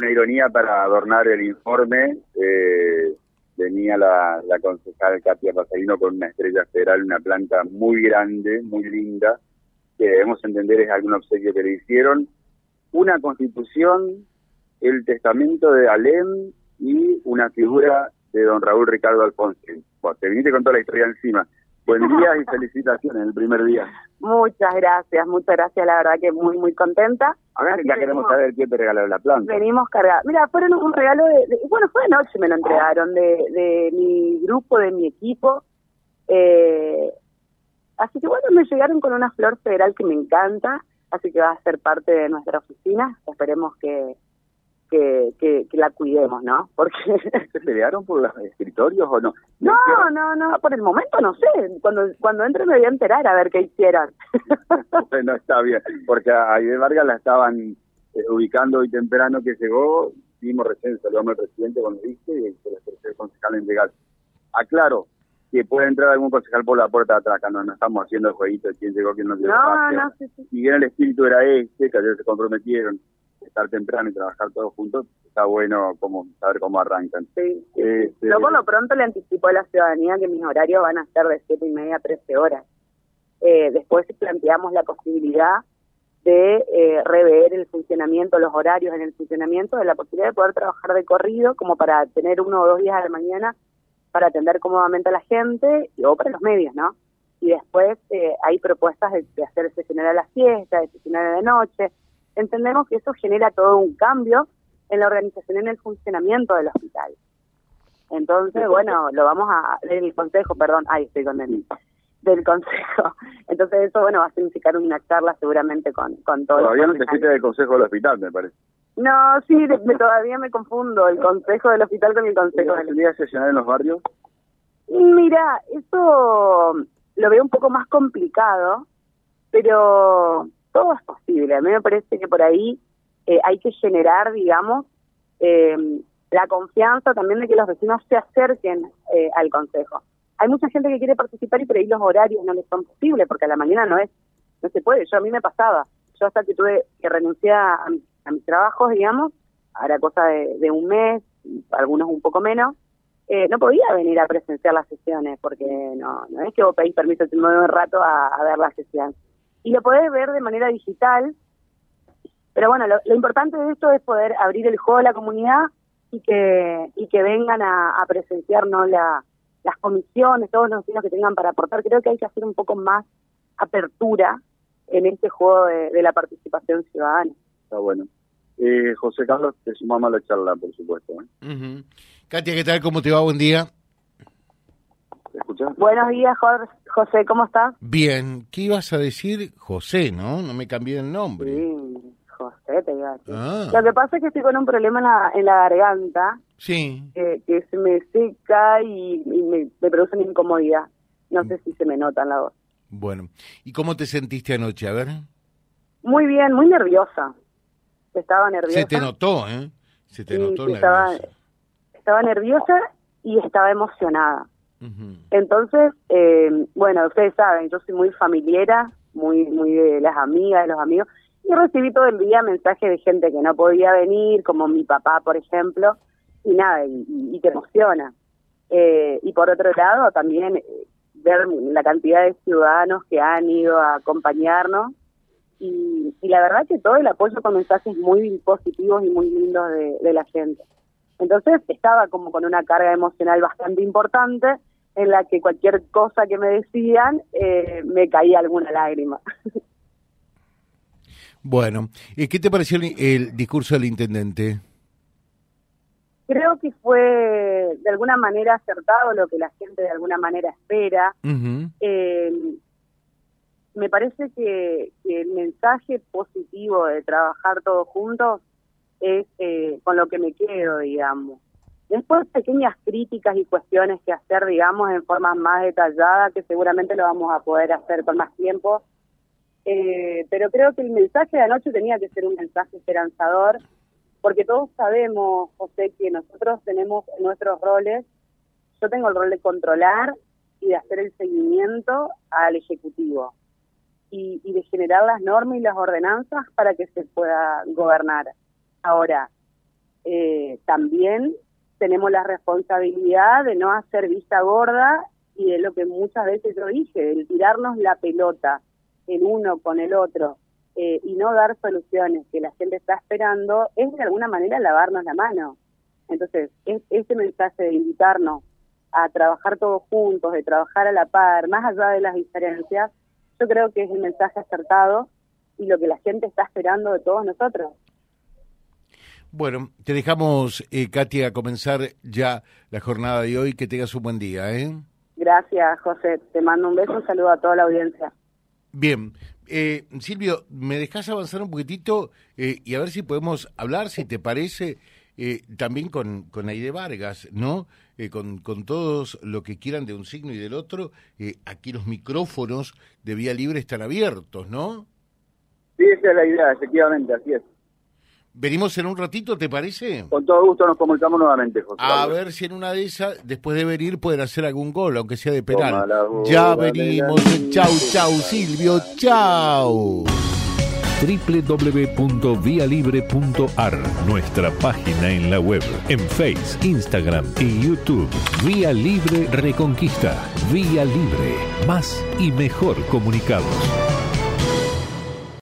Una ironía para adornar el informe, eh, venía la, la concejal Katia Pasarino con una estrella federal, una planta muy grande, muy linda, que debemos entender es algún obsequio que le hicieron, una constitución, el testamento de Alem y una figura de don Raúl Ricardo Alfonso. Bueno, te viniste con toda la historia encima. Buen día y felicitaciones el primer día. Muchas gracias, muchas gracias, la verdad que muy, muy contenta. Ahora ya queremos saber quién te regaló la planta. Venimos cargados. Mira, fueron un regalo de, bueno, fue anoche me lo entregaron, de, de mi grupo, de mi equipo. Eh, así que bueno, me llegaron con una flor federal que me encanta, así que va a ser parte de nuestra oficina. Esperemos que, que, que, la cuidemos, ¿no? Porque se pelearon por los escritorios o no. No, no, no, por el momento no sé. Cuando cuando entre me voy a enterar a ver qué hicieron. bueno, está bien, porque a de Vargas la estaban eh, ubicando hoy temprano que llegó, vimos recién, saludamos al presidente cuando viste y se el concejal en llegar. Aclaro, que puede entrar algún concejal por la puerta de atrás, no, no estamos haciendo el jueguito de quién llegó, quién no llegó. No, no, sí, sí. Y bien el espíritu era este, que ayer se comprometieron estar temprano y trabajar todos juntos, está bueno como saber cómo arrancan. Sí, este, Yo por lo pronto le anticipo a la ciudadanía que mis horarios van a ser de siete y media a 13 horas. Eh, después planteamos la posibilidad de eh, rever el funcionamiento, los horarios en el funcionamiento, de la posibilidad de poder trabajar de corrido, como para tener uno o dos días a la mañana para atender cómodamente a la gente o para los medios, ¿no? Y después eh, hay propuestas de, de hacer sesionar a la fiesta, de sesionar a la noche, entendemos que eso genera todo un cambio en la organización en el funcionamiento del hospital. Entonces, bueno, lo vamos a, del consejo, perdón, ahí estoy con el, del consejo. Entonces eso, bueno, va a significar una charla seguramente con, con todos Todavía no te del consejo del hospital, me parece. No, sí, todavía me confundo el consejo del hospital con el consejo del hospital. sesionar en los barrios? Mira, eso lo veo un poco más complicado, pero todo es posible. A mí me parece que por ahí eh, hay que generar, digamos, eh, la confianza también de que los vecinos se acerquen eh, al consejo. Hay mucha gente que quiere participar y por ahí los horarios no les son posibles porque a la mañana no es, no se puede. Yo a mí me pasaba, yo hasta que tuve que renunciar a, mis trabajos, digamos, ahora cosa de, un mes, algunos un poco menos, no podía venir a presenciar las sesiones porque no, no es que vos pedís permiso de un rato a, a ver la sesión y lo podés ver de manera digital. Pero bueno, lo, importante de esto es poder abrir el juego a la comunidad y que, y que vengan a, a presenciarnos la, las comisiones, todos los vecinos que tengan para aportar. Creo que hay que hacer un poco más apertura en este juego de, la participación ciudadana. Está bueno. Eh, José Carlos, te sumamos a la charla, por supuesto. ¿eh? Katia, ¿qué tal? ¿Cómo te va? Buen día. Buenos días, José, ¿cómo estás? Bien, ¿qué ibas a decir? José, ¿no? No me cambié el nombre. Sí, José te iba a decir. Ah. Lo que pasa es que estoy con un problema en la, en la garganta. Sí. que se me seca y, me, produce una incomodidad. No sé si se me nota en la voz. Bueno, ¿y cómo te sentiste anoche? A ver. Muy bien, muy nerviosa. Estaba nerviosa. Se te notó, ¿eh? Se te notó nerviosa. Estaba, estaba nerviosa y estaba emocionada. Entonces, eh, bueno, ustedes saben, yo soy muy familiera, muy, muy de las amigas, de los amigos, y recibí todo el día mensajes de gente que no podía venir, como mi papá, por ejemplo, y nada, y, te emociona. Eh, y por otro lado, también eh, ver la cantidad de ciudadanos que han ido a acompañarnos, y, la verdad que todo el apoyo con mensajes muy positivos y muy lindos de la gente. Entonces estaba como con una carga emocional bastante importante en la que cualquier cosa que me decían eh, me caía alguna lágrima. Bueno, ¿y qué te pareció el, discurso del intendente? Creo que fue de alguna manera acertado lo que la gente de alguna manera espera. Eh, me parece que, el mensaje positivo de trabajar todos juntos es eh, con lo que me quedo, digamos. Después pequeñas críticas y cuestiones que hacer, digamos, en forma más detallada, que seguramente lo vamos a poder hacer con más tiempo. Eh, pero creo que el mensaje de anoche tenía que ser un mensaje esperanzador, porque todos sabemos, José, que nosotros tenemos nuestros roles. Yo tengo el rol de controlar y de hacer el seguimiento al Ejecutivo y, y de generar las normas y las ordenanzas para que se pueda gobernar. Ahora, eh, también tenemos la responsabilidad de no hacer vista gorda y de lo que muchas veces yo dije, el tirarnos la pelota el uno con el otro eh, y no dar soluciones que la gente está esperando, es de alguna manera lavarnos la mano. Entonces, es, ese mensaje de invitarnos a trabajar todos juntos, de trabajar a la par, más allá de las diferencias, yo creo que es el mensaje acertado y lo que la gente está esperando de todos nosotros. Bueno, te dejamos, eh, Katia, a comenzar ya la jornada de hoy. Que tengas un buen día, ¿eh? Gracias, José. Te mando un beso, un saludo a toda la audiencia. Bien, eh, Silvio, ¿me dejas avanzar un poquitito eh, y a ver si podemos hablar, si te parece, eh, también con, con Aide Vargas, ¿no? con, con todos lo que quieran de un signo y del otro, aquí los micrófonos de Vía Libre están abiertos, ¿no? Sí, esa es la idea, efectivamente, así es. Venimos en un ratito, ¿te parece? Con todo gusto nos comunicamos nuevamente, José. A ver si en una de esas, después de venir, pueden hacer algún gol, aunque sea de penal. Ya venimos. Chau, chau, Silvio, chau www.vialibre.ar, nuestra página en la web, en Face, Instagram y YouTube. Vía Libre Reconquista. Vía Libre. Más y mejor comunicados.